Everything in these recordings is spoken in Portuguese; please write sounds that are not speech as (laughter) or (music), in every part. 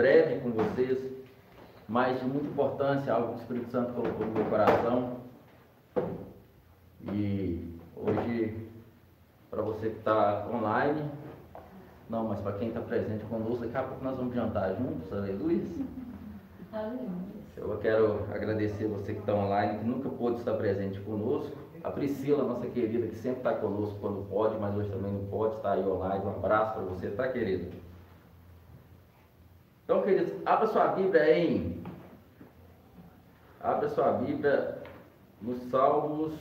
breve com vocês, mas de muita importância, algo que o Espírito Santo colocou no meu coração. E hoje, para você que está online, não, mas para quem está presente conosco, daqui a pouco nós vamos jantar juntos, aleluia. Eu quero agradecer você que está online, que nunca pôde estar presente conosco. A Priscila, nossa querida, que sempre está conosco quando pode, mas hoje também não pode, está aí online. Um abraço para você, tá, querida? Então, queridos, abra sua Bíblia em. Abra sua Bíblia nos Salmos.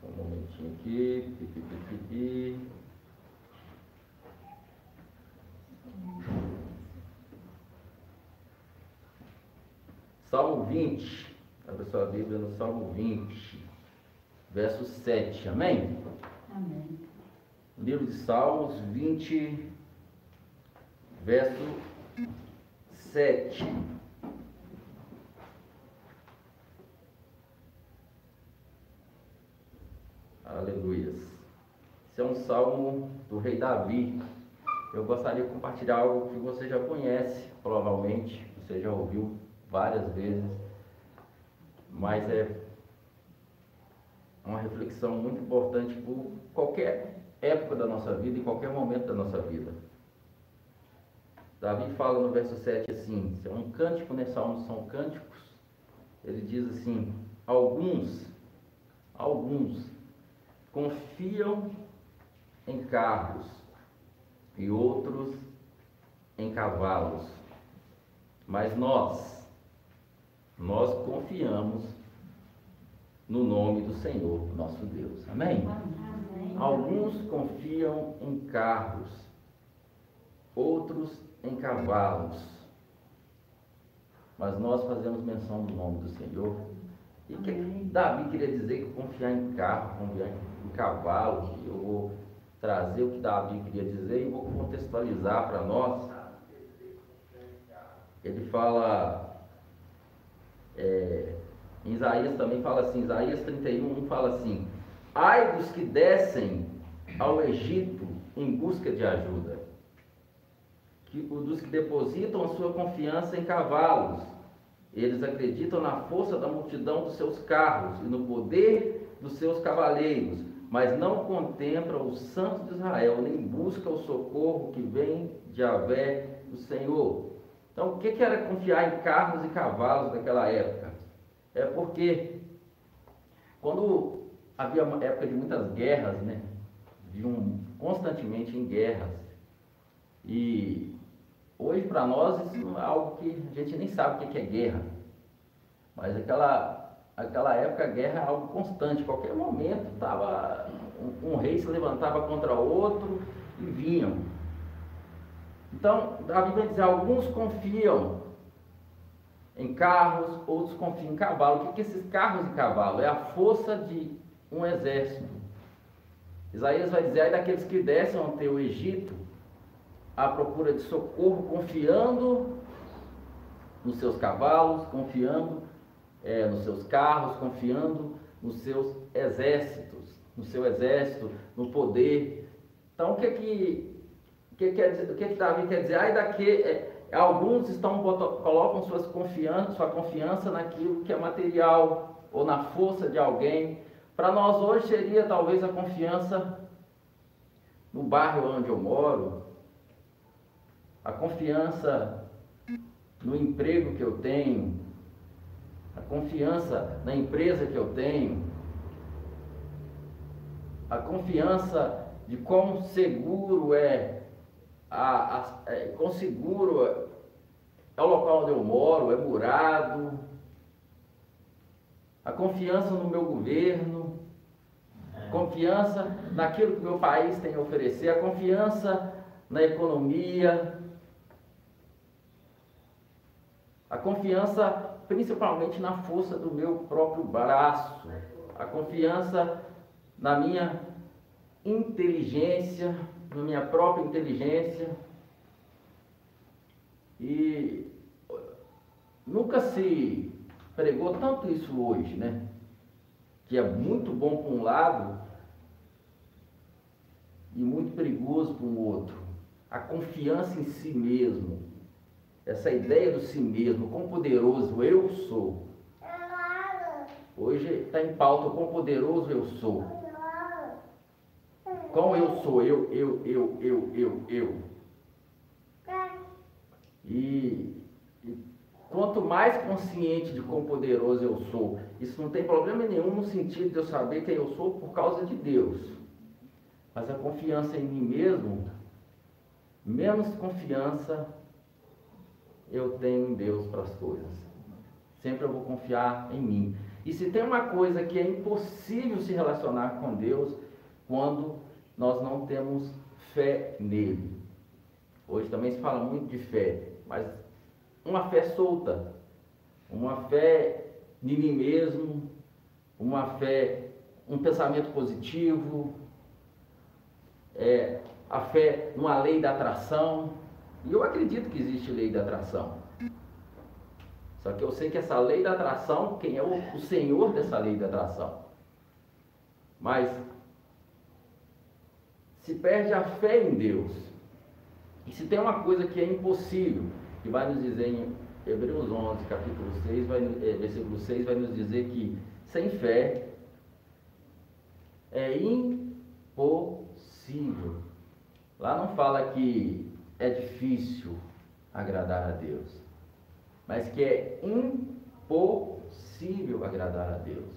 Só um momentinho aqui. Pi, pi, pi, Salmo 20. Abra sua Bíblia no Salmo 20, verso 7. Amém? Amém. Livro de Salmos 20, verso 7. Aleluias. Esse é um salmo do rei Davi. Eu gostaria de compartilhar algo que você já conhece, provavelmente, você já ouviu várias vezes, mas é uma reflexão muito importante por qualquer época da nossa vida e qualquer momento da nossa vida. Davi fala no verso 7 assim, é um cântico, né? Salmos são cânticos. Ele diz assim: alguns, alguns confiam em carros e outros em cavalos. Mas nós, nós confiamos no nome do Senhor, nosso Deus. Amém? Amém. Alguns confiam em carros, outros em cavalos. Mas nós fazemos menção do nome do Senhor. E que. Davi queria dizer que confiar em carro, confiar em cavalo, que eu vou trazer o que Davi queria dizer e vou contextualizar para nós. Ele fala, é, em Isaías também fala assim, Isaías 31 um fala assim, ai dos que descem ao Egito em busca de ajuda, que, dos que depositam a sua confiança em cavalos, eles acreditam na força da multidão dos seus carros e no poder dos seus cavaleiros, mas não contemplam o Santo de Israel, nem busca o socorro que vem de Avé do Senhor. Então, o que que era confiar em carros e cavalos naquela época? É porque quando havia uma época de muitas guerras, né? Viviam constantemente em guerras. E hoje para nós isso é algo que a gente nem sabe o que é guerra. Mas aquela, aquela época a guerra é algo constante. Qualquer momento tava, um, um rei se levantava contra outro e vinham. Então, Davi vai dizer, alguns confiam em carros, outros confiam em cavalo. O que, que esses carros e cavalo? É a força de um exército. Isaías vai dizer, aí daqueles que descem ante o Egito, à procura de socorro, confiando nos seus cavalos, confiando é, nos seus carros, confiando nos seus exércitos, no seu exército, no poder. Então, o que que, o que, quer dizer, o que, que Davi quer dizer? Ai daqui, é, alguns estão colocam suas confiança, sua confiança naquilo que é material ou na força de alguém. Para nós hoje seria talvez a confiança no bairro onde eu moro, a confiança no emprego que eu tenho, a confiança na empresa que eu tenho, a confiança de quão seguro é, a, a, é quão seguro é, é o local onde eu moro, é murado, a confiança no meu governo, confiança naquilo que o meu país tem a oferecer, a confiança na economia, a confiança principalmente na força do meu próprio braço, a confiança na minha inteligência, na minha própria inteligência. E nunca se pregou tanto isso hoje, né? Que é muito bom por um lado e muito perigoso por um outro. A confiança em si mesmo. Essa ideia do si mesmo, quão poderoso eu sou. Hoje está em pauta quão poderoso eu sou. Qual eu sou? Eu, eu, eu, eu, eu, eu. E, e quanto mais consciente de quão poderoso eu sou, isso não tem problema nenhum no sentido de eu saber quem eu sou por causa de Deus. Mas a confiança em mim mesmo, menos confiança eu tenho em Deus para as coisas. Sempre eu vou confiar em mim. E se tem uma coisa que é impossível se relacionar com Deus, quando nós não temos fé nele. Hoje também se fala muito de fé, mas uma fé solta, uma fé em mim mesmo, uma fé, um pensamento positivo, é, a fé numa lei da atração. E eu acredito que existe lei da atração. Só que eu sei que essa lei da atração, quem é o, o senhor dessa lei da atração? Mas se perde a fé em Deus. E se tem uma coisa que é impossível, que vai nos dizer em Hebreus 11, capítulo 6, vai, é, versículo 6, vai nos dizer que sem fé é impossível. Lá não fala que é difícil agradar a Deus, mas que é impossível agradar a Deus.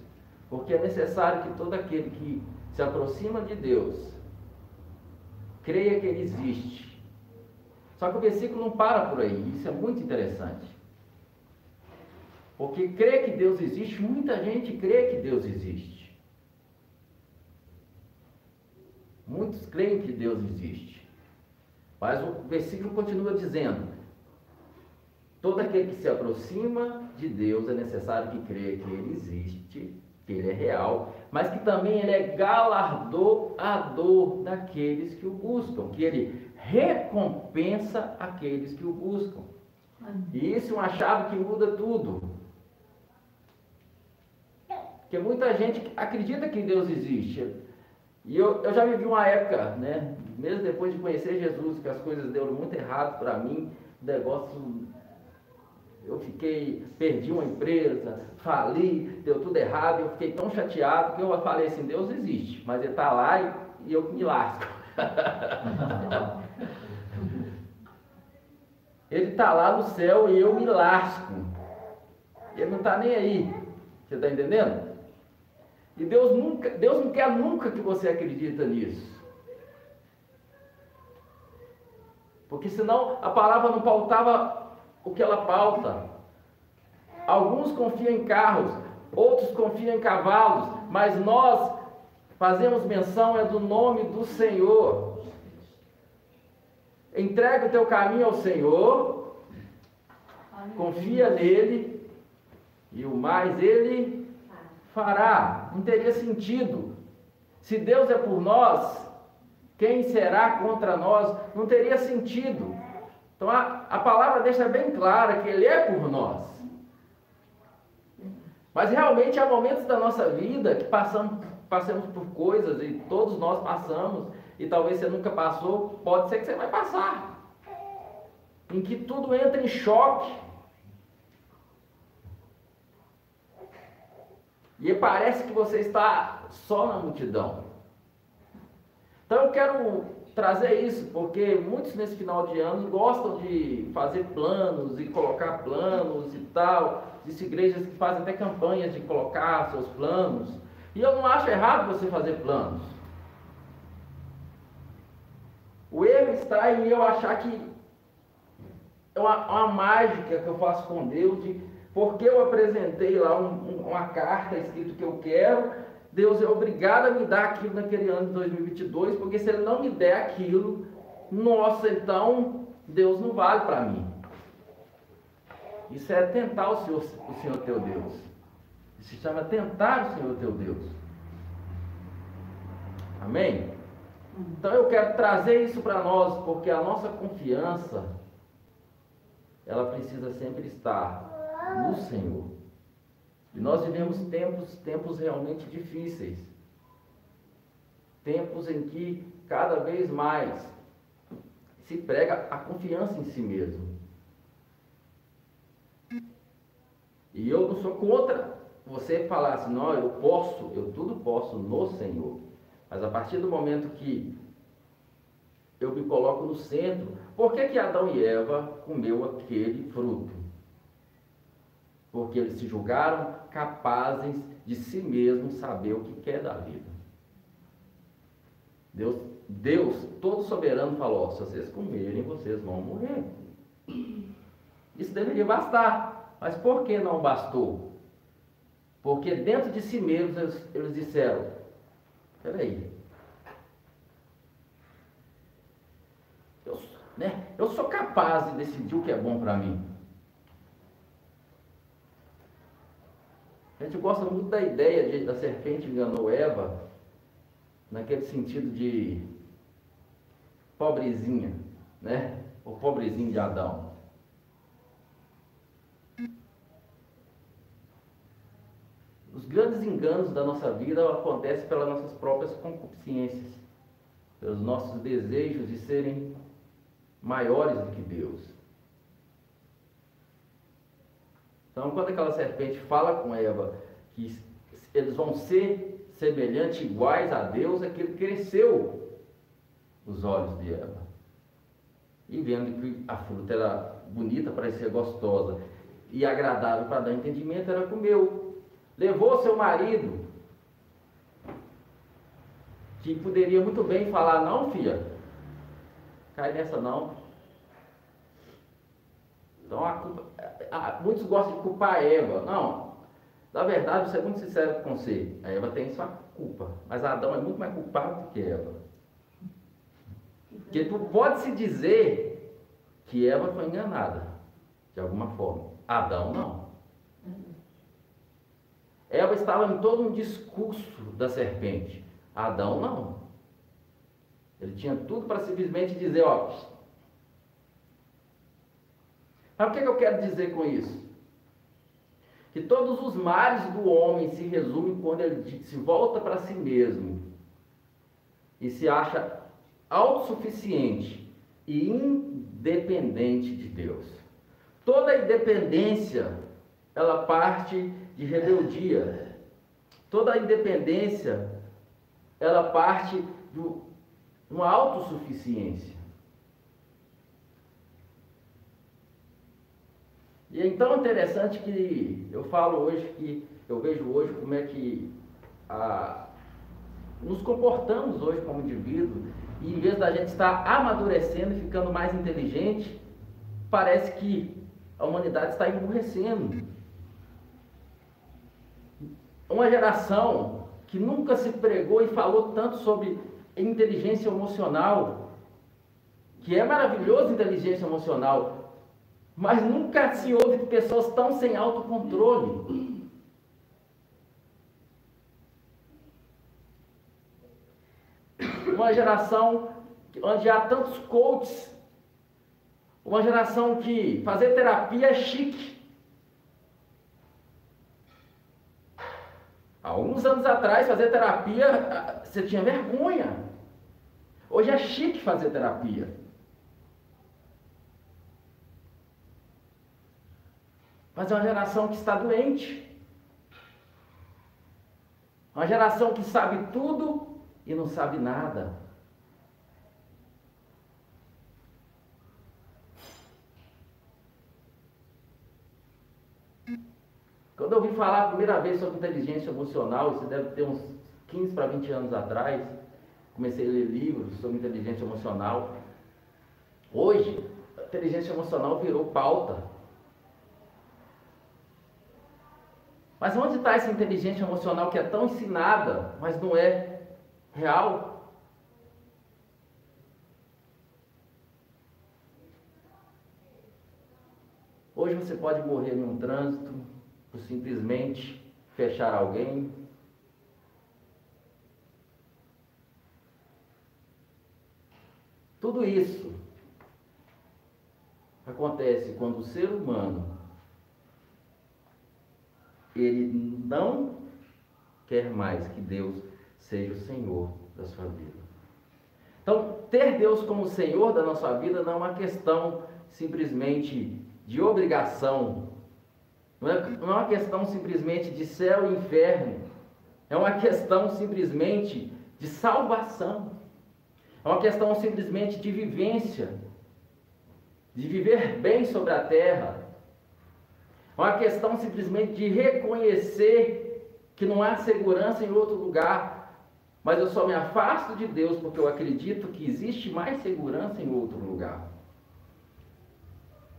Porque é necessário que todo aquele que se aproxima de Deus creia que Ele existe só que o versículo não para por aí, isso é muito interessante. Porque crer que Deus existe, muita gente crê que Deus existe. Muitos creem que Deus existe. Mas o versículo continua dizendo: todo aquele que se aproxima de Deus é necessário que creia que Ele existe, que Ele é real, mas que também Ele é galardoador daqueles que o buscam, que Ele recompensa aqueles que o buscam. E isso é uma chave que muda tudo. Porque muita gente acredita que Deus existe. E eu, eu já vivi uma época, né, mesmo depois de conhecer Jesus, que as coisas deram muito errado para mim, o negócio. Eu fiquei, perdi uma empresa, fali, deu tudo errado, eu fiquei tão chateado que eu falei assim, Deus existe, mas ele está lá e, e eu me lasco. (laughs) Ele está lá no céu e eu me lasco. Ele não está nem aí. Você está entendendo? E Deus nunca, Deus não quer nunca que você acredita nisso. Porque senão a palavra não pautava o que ela pauta. Alguns confiam em carros, outros confiam em cavalos, mas nós fazemos menção é do nome do Senhor. Entrega o teu caminho ao Senhor, confia nele e o mais ele fará. Não teria sentido. Se Deus é por nós, quem será contra nós? Não teria sentido. Então a, a palavra deixa bem clara que Ele é por nós. Mas realmente há momentos da nossa vida que passamos, passamos por coisas e todos nós passamos e talvez você nunca passou, pode ser que você vai passar. Em que tudo entra em choque. E parece que você está só na multidão. Então eu quero trazer isso, porque muitos nesse final de ano gostam de fazer planos e colocar planos e tal. Existem igrejas que fazem até campanhas de colocar seus planos. E eu não acho errado você fazer planos. O erro está em eu achar que é uma, uma mágica que eu faço com Deus, de porque eu apresentei lá um, uma carta escrito que eu quero, Deus é obrigado a me dar aquilo naquele ano de 2022, porque se Ele não me der aquilo, nossa, então Deus não vale para mim. Isso é tentar o Senhor, o Senhor teu Deus. Isso se chama tentar o Senhor teu Deus. Amém? Então eu quero trazer isso para nós, porque a nossa confiança, ela precisa sempre estar no Senhor. E nós vivemos tempos, tempos realmente difíceis. Tempos em que cada vez mais se prega a confiança em si mesmo. E eu não sou contra você falar assim, não, eu posso, eu tudo posso no Senhor. Mas a partir do momento que eu me coloco no centro, por que, que Adão e Eva comeu aquele fruto? Porque eles se julgaram capazes de si mesmos saber o que quer da vida. Deus, Deus todo soberano, falou: se vocês comerem, vocês vão morrer. Isso deveria bastar. Mas por que não bastou? Porque dentro de si mesmos eles, eles disseram: peraí, eu, né, eu sou capaz de decidir o que é bom para mim. A gente gosta muito da ideia de da serpente enganou Eva, naquele sentido de pobrezinha, né? O pobrezinho de Adão. Os grandes enganos da nossa vida acontecem pelas nossas próprias concupiscências, pelos nossos desejos de serem maiores do que Deus. Então, quando aquela serpente fala com Eva que eles vão ser semelhantes, iguais a Deus, aquilo cresceu os olhos de Eva. E vendo que a fruta era bonita, parecia gostosa e agradável para dar entendimento, ela comeu. Levou seu marido, que poderia muito bem falar: Não, filha, cai nessa não. Então, a a, muitos gostam de culpar a Eva. Não, na verdade, vou ser muito sincero com você: a Eva tem sua culpa, mas Adão é muito mais culpado do que Eva. Porque tu pode se dizer que Eva foi enganada, de alguma forma. Adão não. Eva estava em todo um discurso da serpente. Adão não. Ele tinha tudo para simplesmente dizer, ó. Mas o que, que eu quero dizer com isso? Que todos os males do homem se resumem quando ele se volta para si mesmo e se acha autossuficiente e independente de Deus. Toda independência, ela parte de rebeldia. Toda independência, ela parte de uma autossuficiência. E é tão interessante que eu falo hoje que eu vejo hoje como é que a, nos comportamos hoje como indivíduo e em vez da gente estar amadurecendo e ficando mais inteligente, parece que a humanidade está emburrecendo. Uma geração que nunca se pregou e falou tanto sobre inteligência emocional, que é maravilhoso inteligência emocional, mas nunca se ouve de pessoas tão sem autocontrole. uma geração onde há tantos coaches, uma geração que fazer terapia é chique. Alguns anos atrás, fazer terapia, ah, você tinha vergonha. Hoje é chique fazer terapia. Mas é uma geração que está doente. Uma geração que sabe tudo e não sabe nada. Quando eu ouvi falar a primeira vez sobre inteligência emocional, isso deve ter uns 15 para 20 anos atrás, comecei a ler livros sobre inteligência emocional. Hoje, a inteligência emocional virou pauta. Mas onde está essa inteligência emocional que é tão ensinada, mas não é real. Hoje você pode morrer num trânsito por simplesmente fechar alguém. Tudo isso acontece quando o ser humano ele não quer mais que Deus seja o Senhor da sua vida. Então, ter Deus como Senhor da nossa vida não é uma questão simplesmente de obrigação, Não é, não é uma questão simplesmente de céu e inferno. É uma questão simplesmente de salvação. É uma questão simplesmente de vivência, de viver bem sobre a terra. É uma questão simplesmente de reconhecer que não há segurança em outro lugar, mas eu só me afasto de Deus porque eu acredito que existe mais segurança em outro lugar.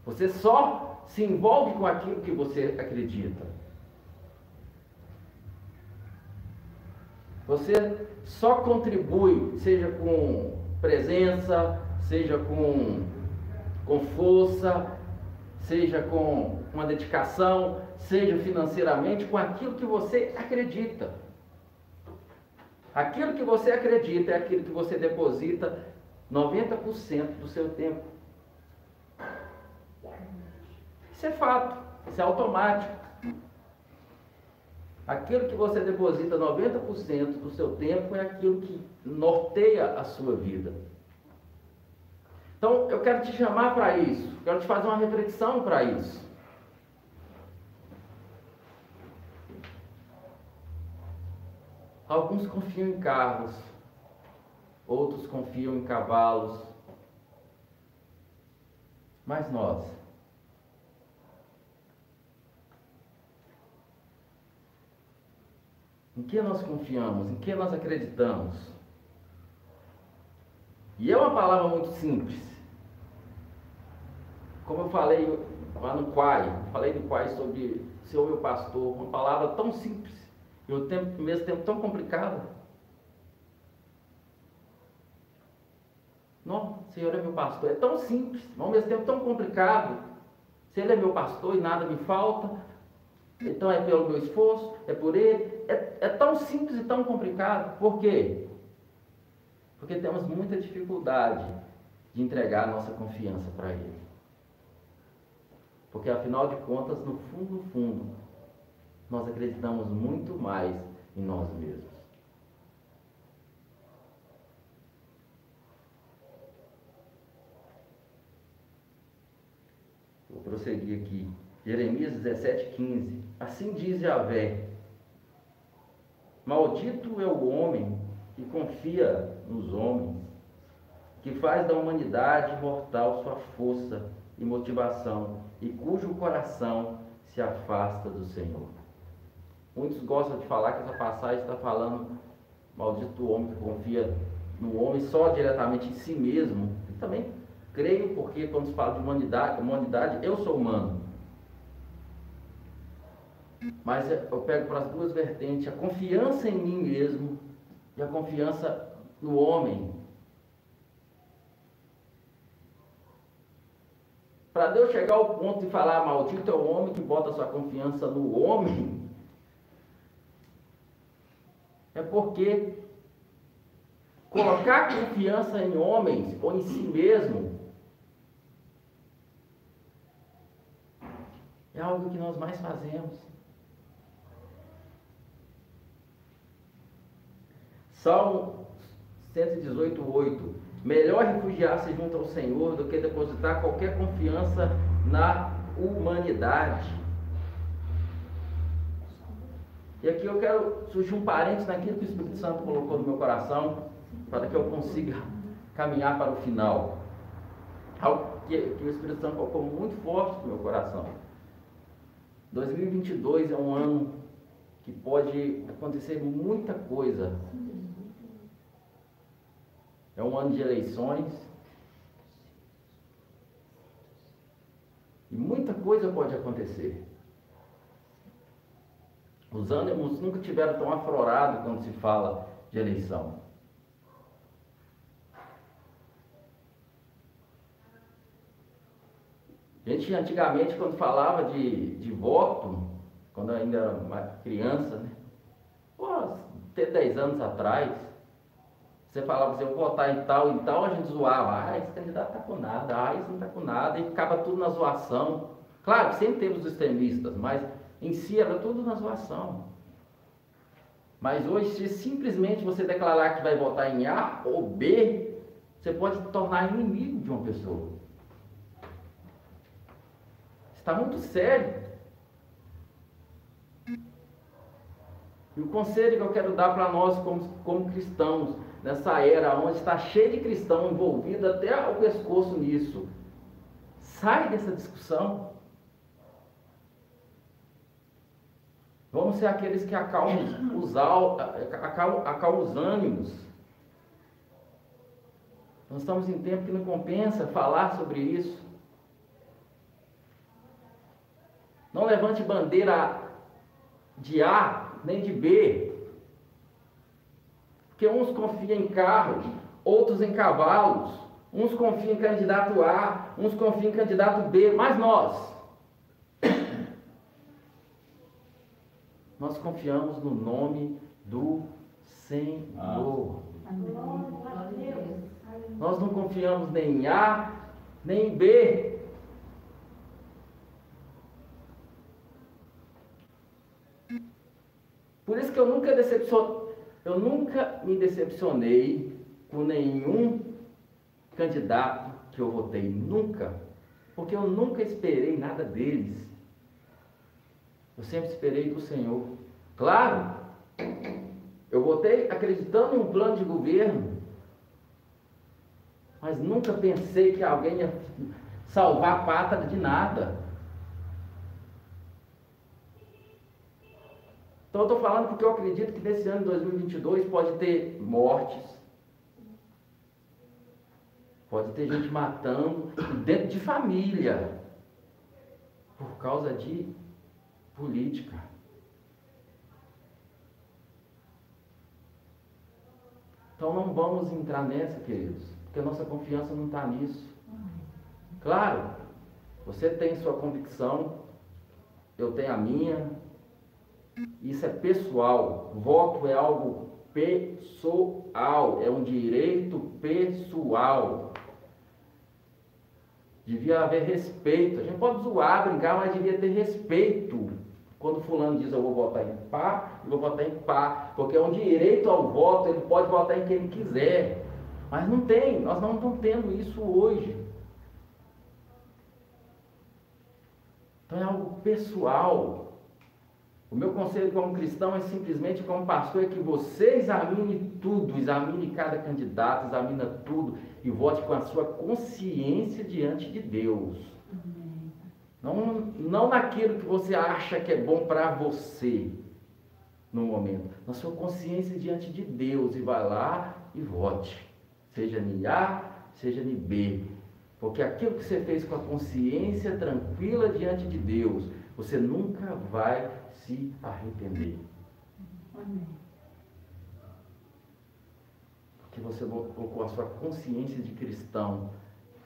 Você só se envolve com aquilo que você acredita. Você só contribui, seja com presença, seja com, com força, seja com uma dedicação, seja financeiramente, com aquilo que você acredita. Aquilo que você acredita é aquilo que você deposita 90% do seu tempo. Isso é fato, isso é automático. Aquilo que você deposita 90% do seu tempo é aquilo que norteia a sua vida. Então, eu quero te chamar para isso, quero te fazer uma reflexão para isso. Alguns confiam em carros, outros confiam em cavalos, mas nós, Em que nós confiamos? Em que nós acreditamos? E é uma palavra muito simples. Como eu falei lá no Quai, falei no Quai sobre ser meu pastor, uma palavra tão simples e ao tempo, mesmo tempo tão complicada. Não, Senhor é meu pastor. É tão simples, mas ao mesmo tempo tão complicado. Se Ele é meu pastor e nada me falta, então é pelo meu esforço, é por ele. É, é tão simples e tão complicado. Por quê? Porque temos muita dificuldade de entregar a nossa confiança para ele. Porque afinal de contas, no fundo, no fundo, nós acreditamos muito mais em nós mesmos. Vou prosseguir aqui. Jeremias 17, 15. Assim diz Javé: Maldito é o homem que confia nos homens, que faz da humanidade mortal sua força e motivação, e cujo coração se afasta do Senhor. Muitos gostam de falar que essa passagem está falando maldito homem que confia no homem só diretamente em si mesmo. Eu também creio porque quando se fala de humanidade, humanidade eu sou humano. Mas eu pego para as duas vertentes, a confiança em mim mesmo e a confiança no homem. Para Deus chegar ao ponto de falar, maldito é o homem que bota sua confiança no homem, é porque colocar confiança em homens ou em si mesmo é algo que nós mais fazemos. Salmo 118, 8. Melhor refugiar-se junto ao Senhor do que depositar qualquer confiança na humanidade. E aqui eu quero surgir um parênteses naquilo que o Espírito Santo colocou no meu coração, para que eu consiga caminhar para o final. Algo que, que o Espírito Santo colocou muito forte no meu coração. 2022 é um ano que pode acontecer muita coisa é um ano de eleições. E muita coisa pode acontecer. Os ânimos nunca tiveram tão aflorados quando se fala de eleição. A gente antigamente, quando falava de, de voto, quando ainda era uma criança, né? Pô, até 10 anos atrás, você falava assim, eu vou votar em tal e tal, a gente zoava, ah, esse candidato tá com nada, ah, esse não tá com nada, e ficava tudo na zoação. Claro sempre teve os extremistas, mas em si era tudo na zoação. Mas hoje, se simplesmente você declarar que vai votar em A ou B, você pode tornar inimigo de uma pessoa. Está muito sério. E o conselho que eu quero dar para nós como, como cristãos, nessa era onde está cheio de cristão envolvido até o pescoço nisso, sai dessa discussão. Vamos ser aqueles que acalmam os, acalmam, os ânimos. Nós estamos em tempo que não compensa falar sobre isso. Não levante bandeira de A nem de B. Porque uns confiam em carros, outros em cavalos. Uns confiam em candidato A, uns confiam em candidato B, mas nós. Nós confiamos no nome do Senhor. Nós não confiamos nem em A, nem em B. Por isso que eu nunca decepcionei, eu nunca me decepcionei com nenhum candidato que eu votei, nunca. Porque eu nunca esperei nada deles. Eu sempre esperei do Senhor. Claro, eu votei acreditando em um plano de governo, mas nunca pensei que alguém ia salvar a pátria de nada. Então eu estou falando porque eu acredito que nesse ano de 2022 pode ter mortes, pode ter gente matando dentro de família, por causa de política. Então não vamos entrar nessa, queridos, porque a nossa confiança não está nisso. Claro, você tem sua convicção, eu tenho a minha, isso é pessoal. Voto é algo pessoal, é um direito pessoal. Devia haver respeito. A gente pode zoar, brincar, mas devia ter respeito. Quando fulano diz eu vou votar em pá, eu vou votar em pá, porque é um direito ao voto, ele pode votar em quem ele quiser. Mas não tem, nós não estamos tendo isso hoje. Então é algo pessoal. O meu conselho como cristão é simplesmente como pastor é que você examine tudo, examine cada candidato, examine tudo e vote com a sua consciência diante de Deus. Não, não naquilo que você acha que é bom para você no momento, na sua consciência diante de Deus e vai lá e vote, seja em A, seja em B, porque aquilo que você fez com a consciência tranquila diante de Deus, você nunca vai se arrepender. Amém. Porque você colocou a sua consciência de cristão.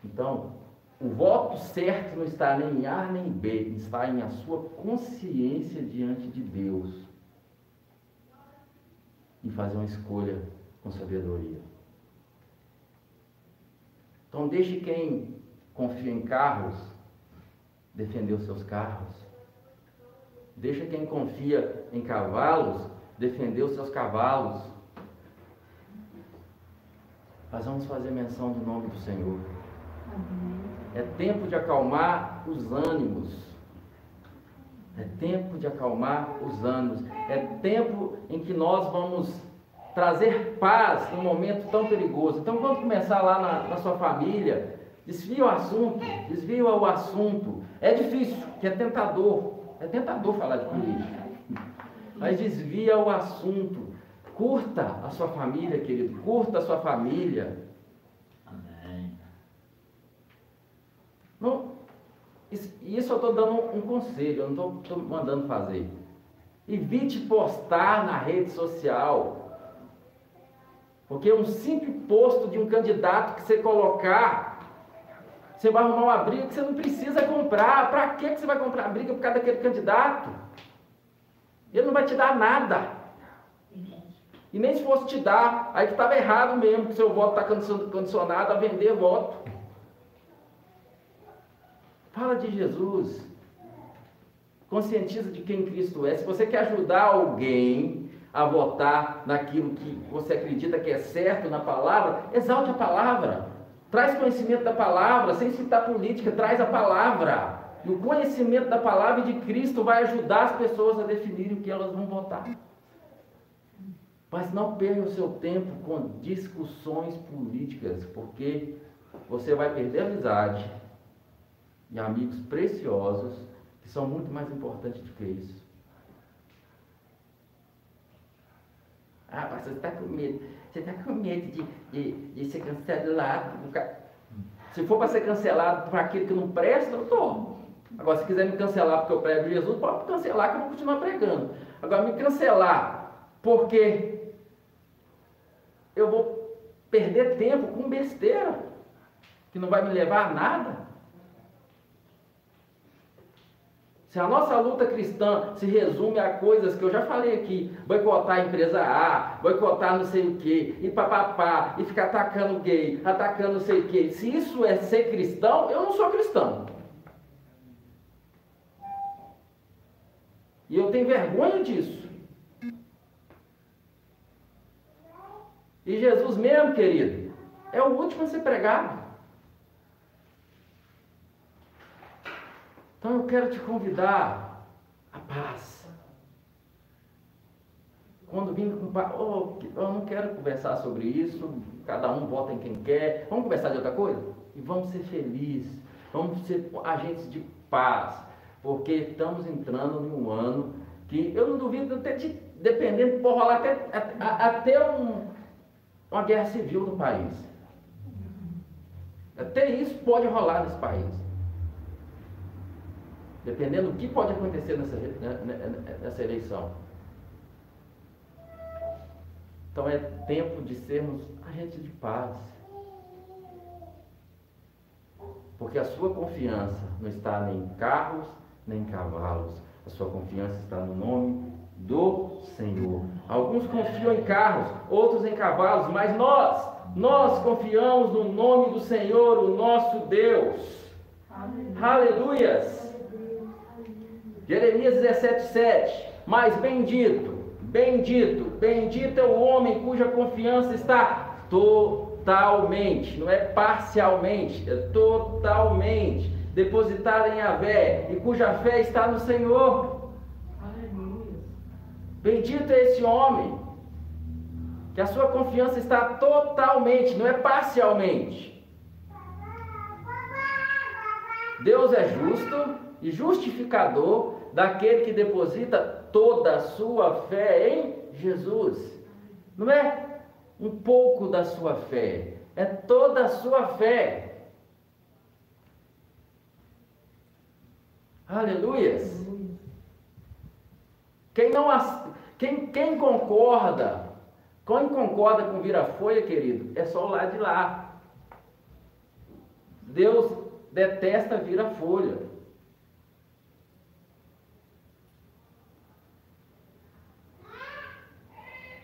Então, o voto certo não está nem em A nem em B, está em a sua consciência diante de Deus. E fazer uma escolha com sabedoria. Então, deixe quem confia em carros defender os seus carros. Deixa quem confia em cavalos defender os seus cavalos. Mas vamos fazer menção do nome do Senhor. É tempo de acalmar os ânimos. É tempo de acalmar os ânimos. É tempo em que nós vamos trazer paz num momento tão perigoso. Então vamos começar lá na, na sua família. Desvia o assunto, desvia o assunto. É difícil, que é tentador. É tentador falar de política. Mas desvia o assunto. Curta a sua família, querido. Curta a sua família. Amém. Não, isso, isso eu estou dando um conselho, eu não estou mandando fazer. Evite postar na rede social. Porque um simples posto de um candidato que você colocar você vai arrumar uma briga que você não precisa comprar. Para que você vai comprar a briga por causa daquele candidato? Ele não vai te dar nada. E nem se fosse te dar, aí que estava errado mesmo, que seu voto está condicionado a vender voto. Fala de Jesus. Conscientiza de quem Cristo é. Se você quer ajudar alguém a votar naquilo que você acredita que é certo na palavra, exalte a palavra. Traz conhecimento da palavra, sem citar política, traz a palavra. E o conhecimento da palavra de Cristo vai ajudar as pessoas a definirem o que elas vão votar. Mas não perca o seu tempo com discussões políticas, porque você vai perder amizade e amigos preciosos que são muito mais importantes do que isso. Ah, pastor, você está com medo. Você está com medo de, de, de ser cancelado. Se for para ser cancelado por aquilo que não presta, eu estou. Agora, se quiser me cancelar porque eu prego Jesus, pode cancelar que eu vou continuar pregando. Agora, me cancelar porque eu vou perder tempo com besteira, que não vai me levar a nada. Se a nossa luta cristã se resume a coisas que eu já falei aqui, boicotar a empresa A, boicotar não sei o que, e papapá, e ficar atacando gay, atacando não sei o que, se isso é ser cristão, eu não sou cristão. E eu tenho vergonha disso. E Jesus mesmo, querido, é o último a ser pregado. Então eu quero te convidar à paz. Quando vim com oh, eu não quero conversar sobre isso, cada um vota em quem quer. Vamos conversar de outra coisa? E vamos ser felizes, vamos ser agentes de paz, porque estamos entrando em um ano que eu não duvido, até de, dependendo, pode rolar até, até um, uma guerra civil no país. Até isso pode rolar nesse país. Dependendo do que pode acontecer nessa, né, né, né, nessa eleição. Então é tempo de sermos agentes de paz. Porque a sua confiança não está nem em carros, nem em cavalos. A sua confiança está no nome do Senhor. Alguns confiam em carros, outros em cavalos, mas nós, nós confiamos no nome do Senhor, o nosso Deus. Aleluia. Aleluias. Jeremias 17, 7. Mas bendito, bendito, bendito é o homem cuja confiança está totalmente, não é parcialmente, é totalmente depositada em Avé e cuja fé está no Senhor. Aleluia. Bendito é esse homem que a sua confiança está totalmente, não é parcialmente. Deus é justo e justificador daquele que deposita toda a sua fé em Jesus. Não é um pouco da sua fé, é toda a sua fé. Aleluias. Quem não quem, quem concorda, quem concorda com vira-folha, querido, é só o lado de lá. Deus detesta vira-folha.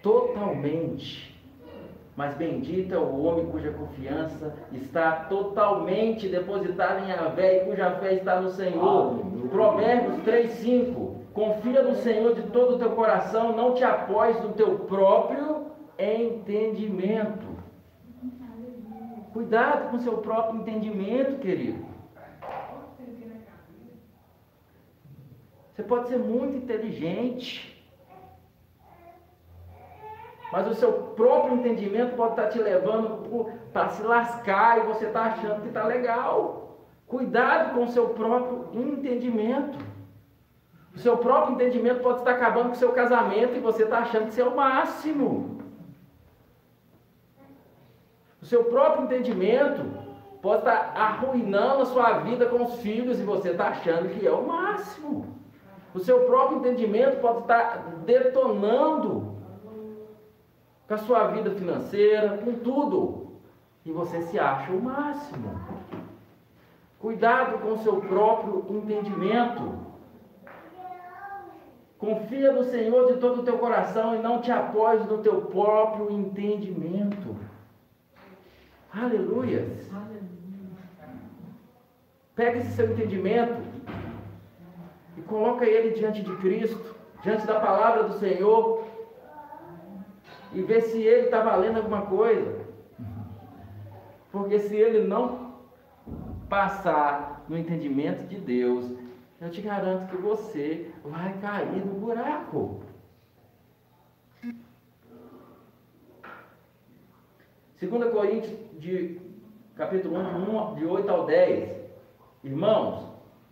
Totalmente. Mas bendito é o homem cuja confiança está totalmente depositada em Yahvé e cuja fé está no Senhor. Provérbios 3,5 Confia no Senhor de todo o teu coração, não te apoies no teu próprio entendimento. Cuidado com o seu próprio entendimento, querido. Você pode ser muito inteligente, mas o seu próprio entendimento pode estar te levando para se lascar e você está achando que está legal. Cuidado com o seu próprio entendimento. O seu próprio entendimento pode estar acabando com o seu casamento e você está achando que isso é o máximo. O seu próprio entendimento pode estar arruinando a sua vida com os filhos e você está achando que é o máximo. O seu próprio entendimento pode estar detonando com a sua vida financeira, com tudo. E você se acha o máximo. Cuidado com o seu próprio entendimento. Confia no Senhor de todo o teu coração e não te apoies no teu próprio entendimento. Aleluia. Pega esse seu entendimento e coloca ele diante de Cristo, diante da palavra do Senhor e ver se ele está valendo alguma coisa. Porque se ele não passar no entendimento de Deus, eu te garanto que você vai cair no buraco. 2 Coríntios, de, capítulo 1, de 8 ao 10. Irmãos,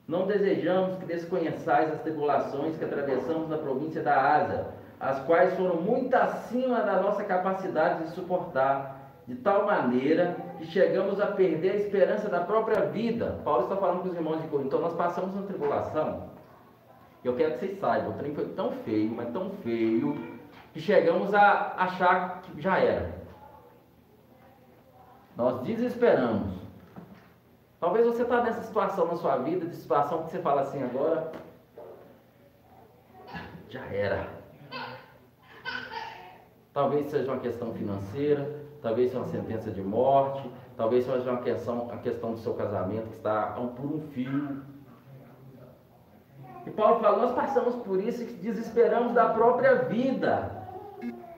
não desejamos que desconheçais as tribulações que atravessamos na província da Ásia, as quais foram muito acima da nossa capacidade de suportar, de tal maneira que chegamos a perder a esperança da própria vida. Paulo está falando com os irmãos de Corinto. Então nós passamos uma tribulação. Eu quero que vocês saibam, o trem foi tão feio, mas tão feio, que chegamos a achar que já era. Nós desesperamos. Talvez você está nessa situação na sua vida, de situação que você fala assim agora, já era. Talvez seja uma questão financeira, talvez seja uma sentença de morte, talvez seja uma questão, a questão do seu casamento que está por um fio. E Paulo fala, nós passamos por isso e desesperamos da própria vida.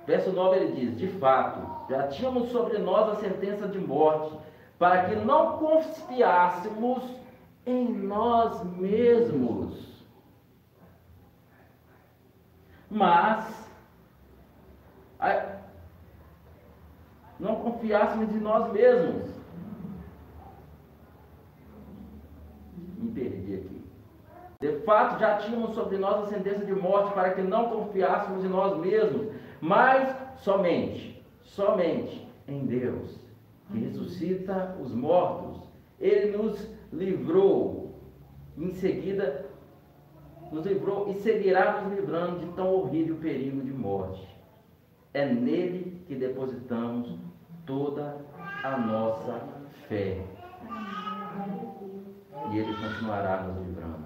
Verso 9 ele diz, de fato, já tínhamos sobre nós a sentença de morte, para que não confiássemos em nós mesmos. Mas não confiássemos em nós mesmos. Me perdi aqui. De fato, já tínhamos sobre nós a sentença de morte para que não confiássemos em nós mesmos, mas somente, somente em Deus que ressuscita os mortos. Ele nos livrou, em seguida, nos livrou e seguirá nos livrando de tão horrível perigo de morte. É nele que depositamos toda a nossa fé. E ele continuará nos livrando.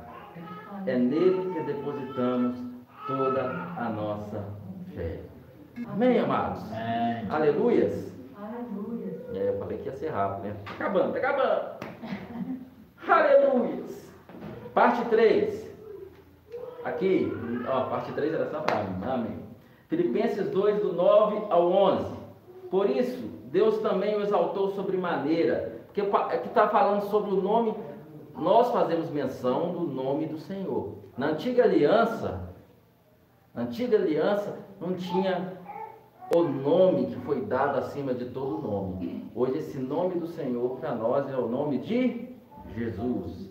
É nele que depositamos toda a nossa fé. Amém, amados? Amém. Aleluias. É, eu falei que ia ser rápido, né? Tá acabando, tá acabando. Aleluia. Parte 3. Aqui, ó, parte 3 era só para mim. Amém. Filipenses 2, do 9 ao 11. Por isso, Deus também o exaltou sobremaneira. Porque aqui está falando sobre o nome, nós fazemos menção do nome do Senhor. Na antiga aliança, na antiga aliança não tinha o nome que foi dado acima de todo nome. Hoje esse nome do Senhor para nós é o nome de Jesus.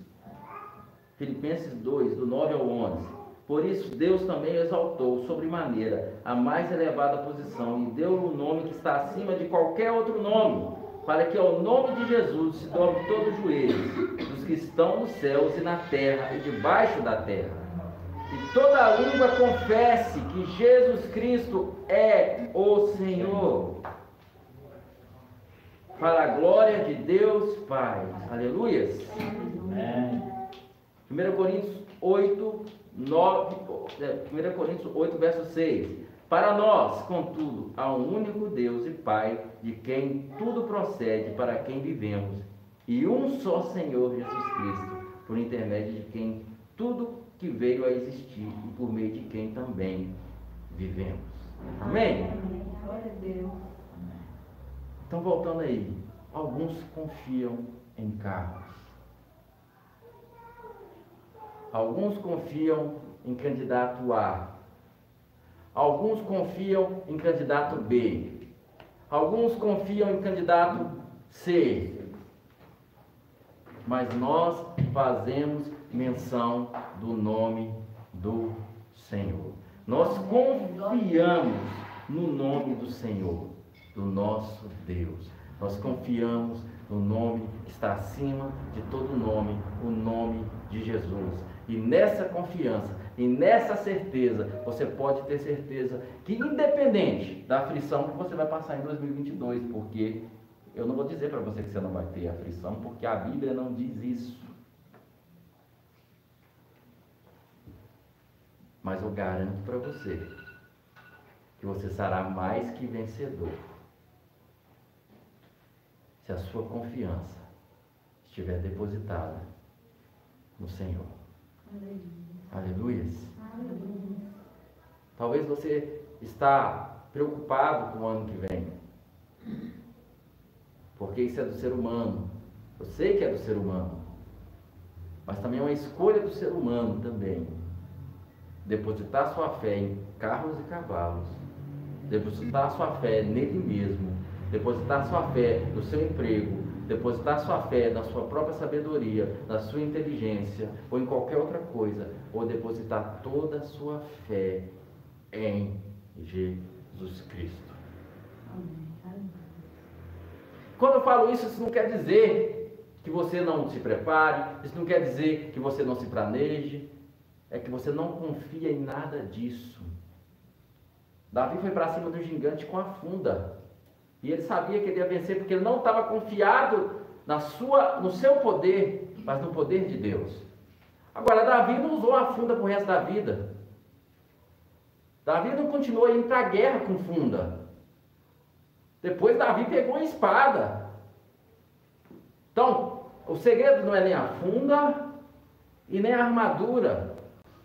Filipenses 2, do 9 ao 11. Por isso Deus também exaltou sobremaneira a mais elevada posição e deu-lhe um nome que está acima de qualquer outro nome, para que ao nome de Jesus se dobre todo o joelho dos que estão nos céus e na terra e debaixo da terra e toda língua confesse que Jesus Cristo é o Senhor. Para a glória de Deus Pai. Aleluias. Amém. 1 Coríntios 8, 9, 1 Coríntios 8, verso 6. Para nós, contudo, há um único Deus e Pai, de quem tudo procede, para quem vivemos, e um só Senhor Jesus Cristo, por intermédio de quem tudo que veio a existir e por meio de quem também vivemos. Amém? Glória a Deus. Então, voltando aí, alguns confiam em carros. Alguns confiam em candidato A. Alguns confiam em candidato B. Alguns confiam em candidato C. Mas nós fazemos menção do nome do Senhor. Nós confiamos no nome do Senhor, do nosso Deus. Nós confiamos no nome que está acima de todo nome, o nome de Jesus. E nessa confiança e nessa certeza, você pode ter certeza que, independente da aflição que você vai passar em 2022, porque eu não vou dizer para você que você não vai ter aflição, porque a Bíblia não diz isso. Mas eu garanto para você que você será mais que vencedor se a sua confiança estiver depositada no Senhor. Aleluia. Aleluia. Talvez você está preocupado com o ano que vem. Porque isso é do ser humano. Eu sei que é do ser humano. Mas também é uma escolha do ser humano também depositar sua fé em carros e cavalos, depositar sua fé nele mesmo depositar sua fé no seu emprego, depositar sua fé na sua própria sabedoria, na sua inteligência, ou em qualquer outra coisa, ou depositar toda a sua fé em Jesus Cristo. Quando eu falo isso, isso não quer dizer que você não se prepare, isso não quer dizer que você não se planeje, é que você não confia em nada disso. Davi foi para cima do gigante com a funda. E ele sabia que ele ia vencer porque ele não estava confiado na sua, no seu poder, mas no poder de Deus. Agora, Davi não usou a funda para o resto da vida. Davi não continuou indo para a guerra com funda. Depois Davi pegou a espada. Então, o segredo não é nem a funda e nem a armadura.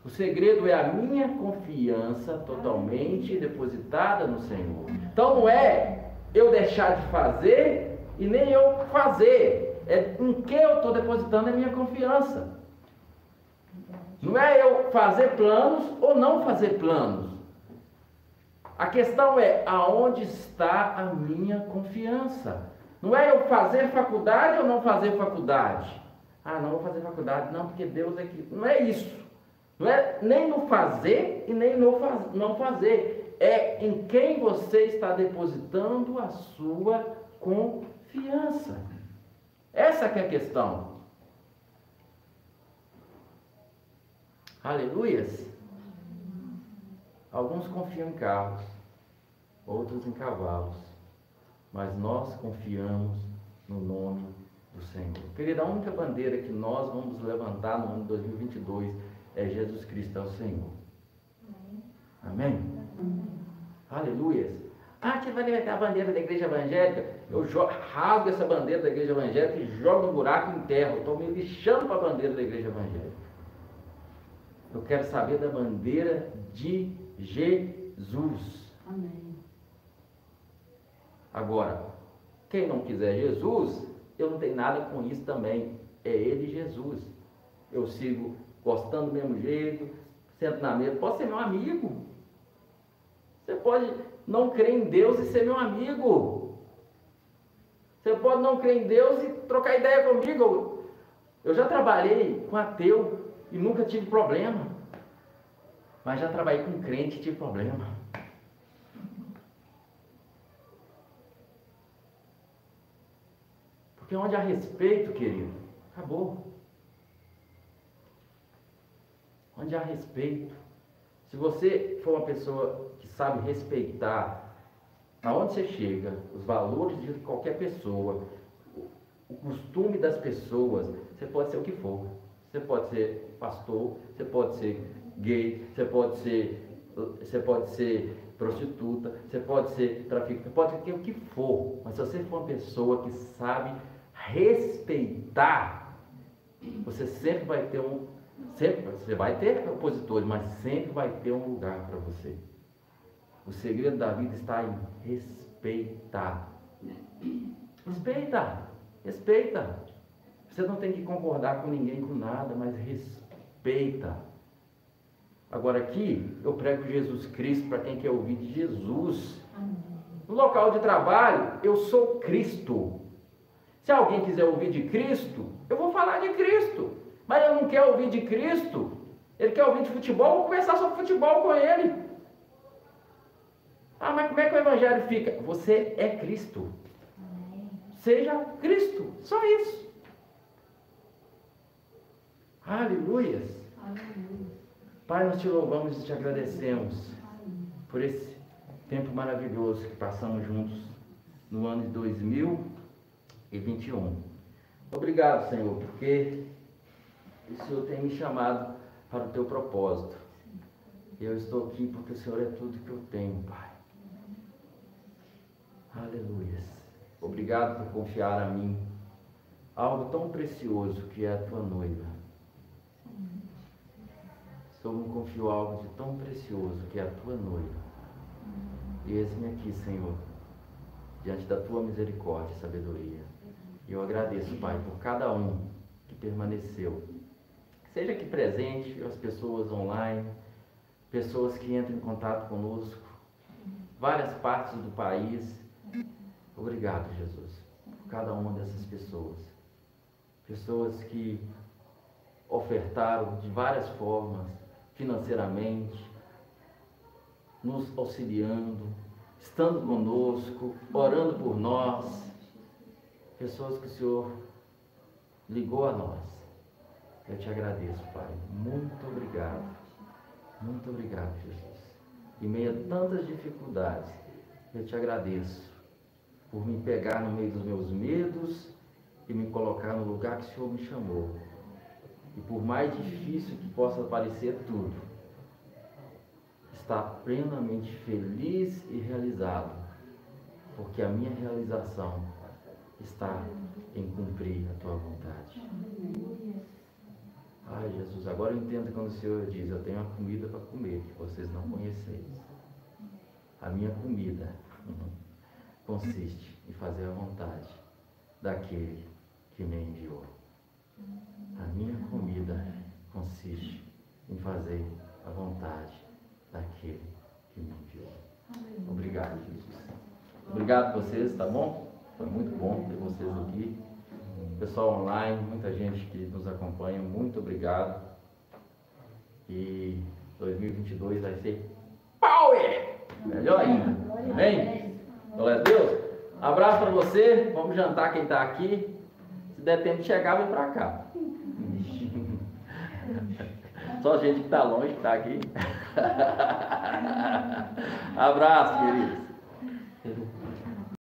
O segredo é a minha confiança totalmente depositada no Senhor. Então não é eu deixar de fazer e nem eu fazer. É em que eu estou depositando a minha confiança. Não é eu fazer planos ou não fazer planos. A questão é aonde está a minha confiança. Não é eu fazer faculdade ou não fazer faculdade. Ah, não vou fazer faculdade, não, porque Deus é que. Não é isso. Não é nem no fazer e nem no faz, não fazer. É em quem você está depositando a sua confiança. Essa é a questão. Aleluias. Alguns confiam em carros, outros em cavalos, mas nós confiamos no nome do Senhor. Querida, a única bandeira que nós vamos levantar no ano de 2022 é Jesus Cristo, é o Senhor. Amém? Amém? Aleluias. Ah, que vai levantar a bandeira da igreja evangélica? Eu rasgo essa bandeira da igreja evangélica e jogo no buraco e enterro. Estou me lixando para a bandeira da igreja evangélica. Eu quero saber da bandeira de Jesus. Amém. Agora, quem não quiser Jesus, eu não tenho nada com isso também. É Ele Jesus. Eu sigo gostando do mesmo jeito, sento na mesa. Pode ser meu amigo. Você pode não crer em Deus e ser meu amigo. Você pode não crer em Deus e trocar ideia comigo. Eu já trabalhei com ateu e nunca tive problema. Mas já trabalhei com crente e tive problema. Porque onde há respeito, querido, acabou. Onde há respeito. Se você for uma pessoa que sabe respeitar aonde você chega, os valores de qualquer pessoa, o costume das pessoas, você pode ser o que for. Você pode ser pastor, você pode ser gay, você pode ser, você pode ser prostituta, você pode ser traficante, pode ser o que for. Mas se você for uma pessoa que sabe respeitar, você sempre vai ter um, sempre você vai ter opositores, mas sempre vai ter um lugar para você. O segredo da vida está em respeitar. Respeita, respeita. Você não tem que concordar com ninguém com nada, mas respeita. Agora aqui eu prego Jesus Cristo para quem quer ouvir de Jesus. No local de trabalho, eu sou Cristo. Se alguém quiser ouvir de Cristo, eu vou falar de Cristo. Mas ele não quer ouvir de Cristo, ele quer ouvir de futebol, vou conversar sobre futebol com ele. Ah, mas como é que o Evangelho fica? Você é Cristo. Seja Cristo. Só isso. Aleluias. Aleluia. Pai, nós te louvamos e te agradecemos por esse tempo maravilhoso que passamos juntos no ano de 2021. Obrigado, Senhor, porque o Senhor tem me chamado para o teu propósito. Eu estou aqui porque o Senhor é tudo que eu tenho, Pai. Aleluia. Obrigado por confiar a mim algo tão precioso que é a tua noiva. Só me confiou algo de tão precioso que é a tua noiva. E eis-me aqui, Senhor, diante da tua misericórdia e sabedoria. E eu agradeço, Pai, por cada um que permaneceu. Seja aqui presente, as pessoas online, pessoas que entram em contato conosco, várias partes do país. Obrigado, Jesus, por cada uma dessas pessoas. Pessoas que ofertaram de várias formas, financeiramente, nos auxiliando, estando conosco, orando por nós. Pessoas que o Senhor ligou a nós. Eu te agradeço, Pai. Muito obrigado. Muito obrigado, Jesus. Em meio a tantas dificuldades, eu te agradeço por me pegar no meio dos meus medos e me colocar no lugar que o Senhor me chamou. E por mais difícil que possa parecer tudo, estar plenamente feliz e realizado, porque a minha realização está em cumprir a tua vontade. Ai, Jesus, agora eu entendo quando o Senhor diz: Eu tenho uma comida para comer que vocês não conheceis. A minha comida consiste em fazer a vontade daquele que me enviou. A minha comida consiste em fazer a vontade daquele que me enviou. Obrigado, Jesus. Obrigado a vocês, tá bom? Foi muito bom ter vocês aqui. Pessoal online, muita gente que nos acompanha, muito obrigado. E 2022 vai ser power! Melhor ainda. Amém? Glória a Deus. Abraço para você. Vamos jantar quem está aqui. Se der tempo de chegar, vem para cá. (laughs) Só gente que está longe que está aqui. (laughs) Abraço, queridos.